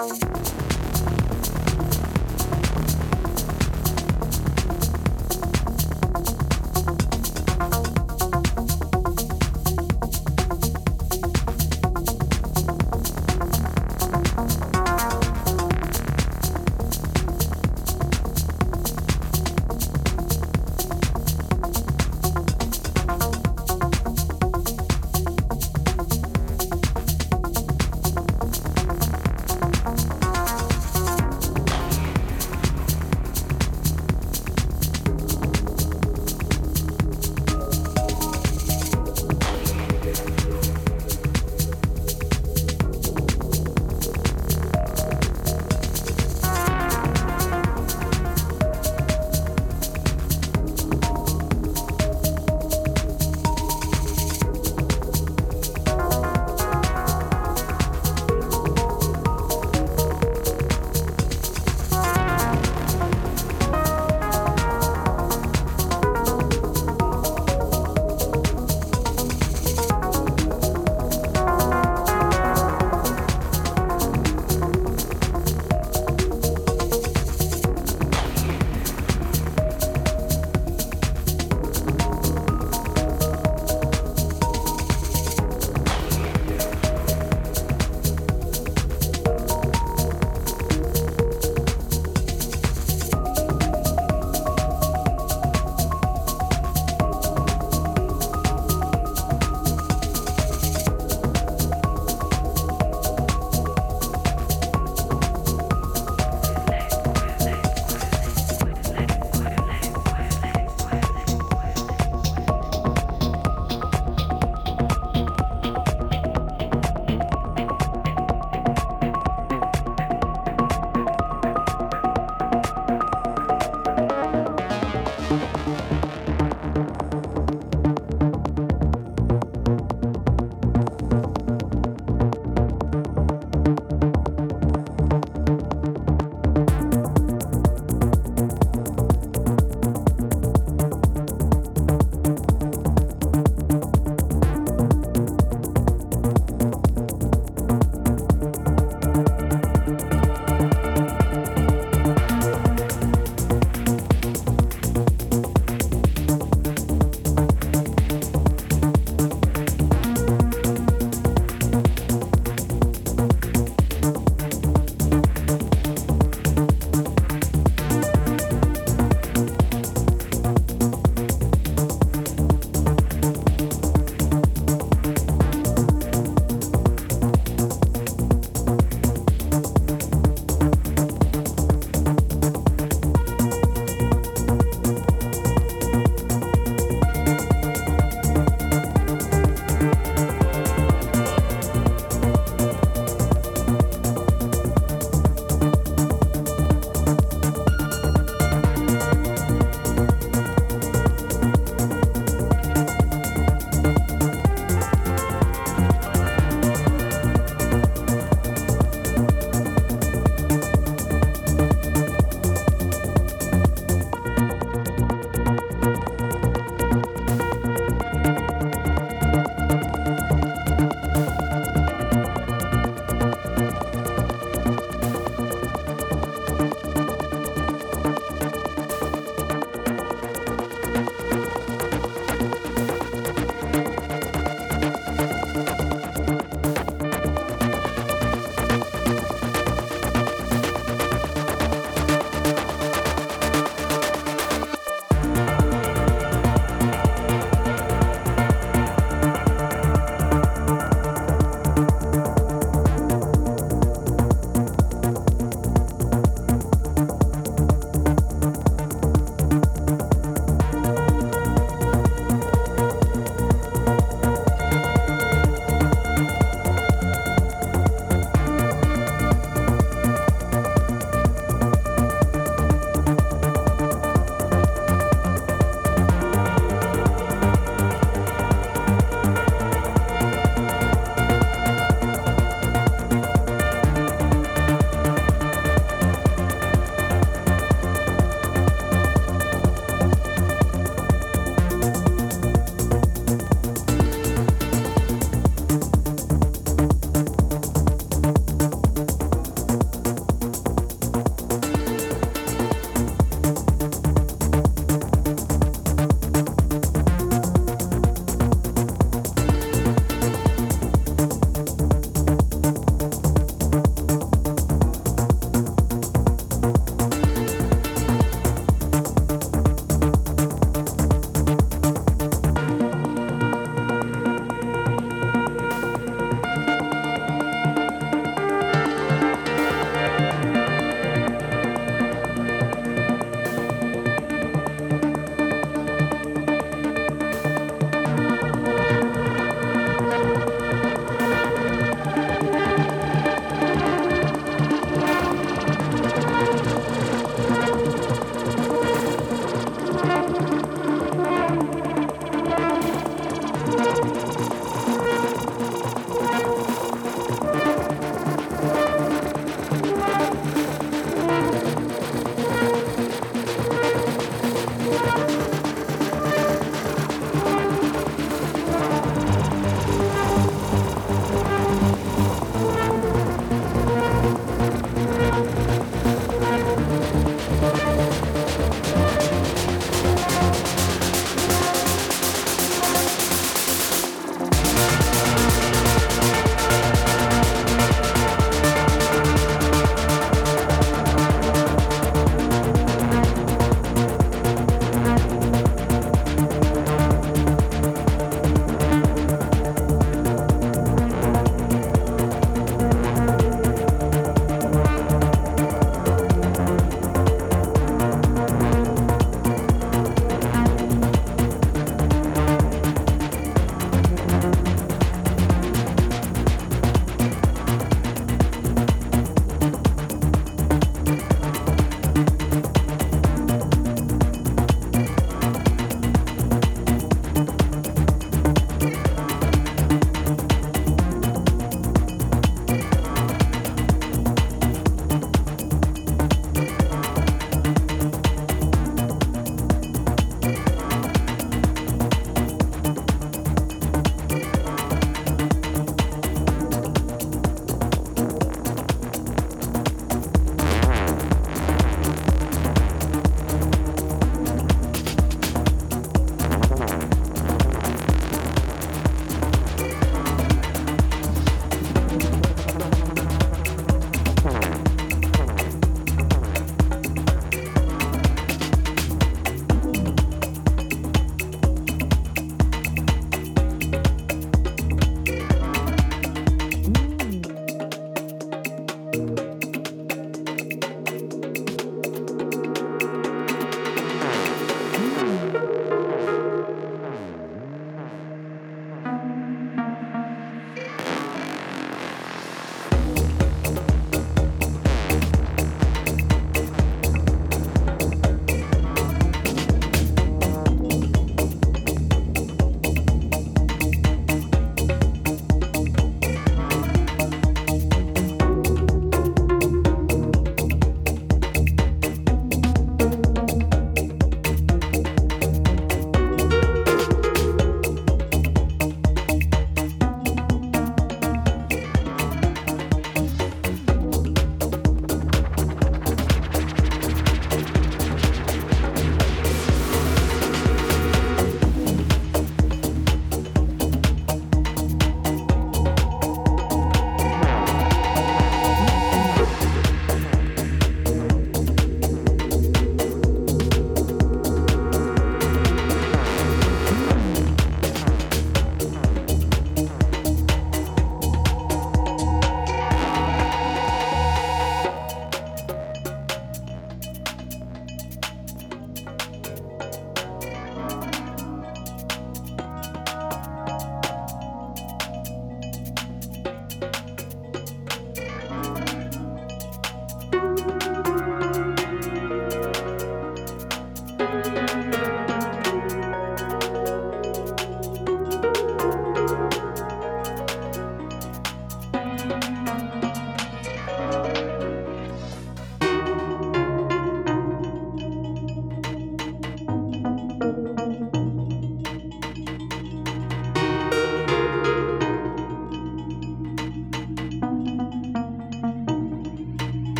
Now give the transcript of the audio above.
Bye.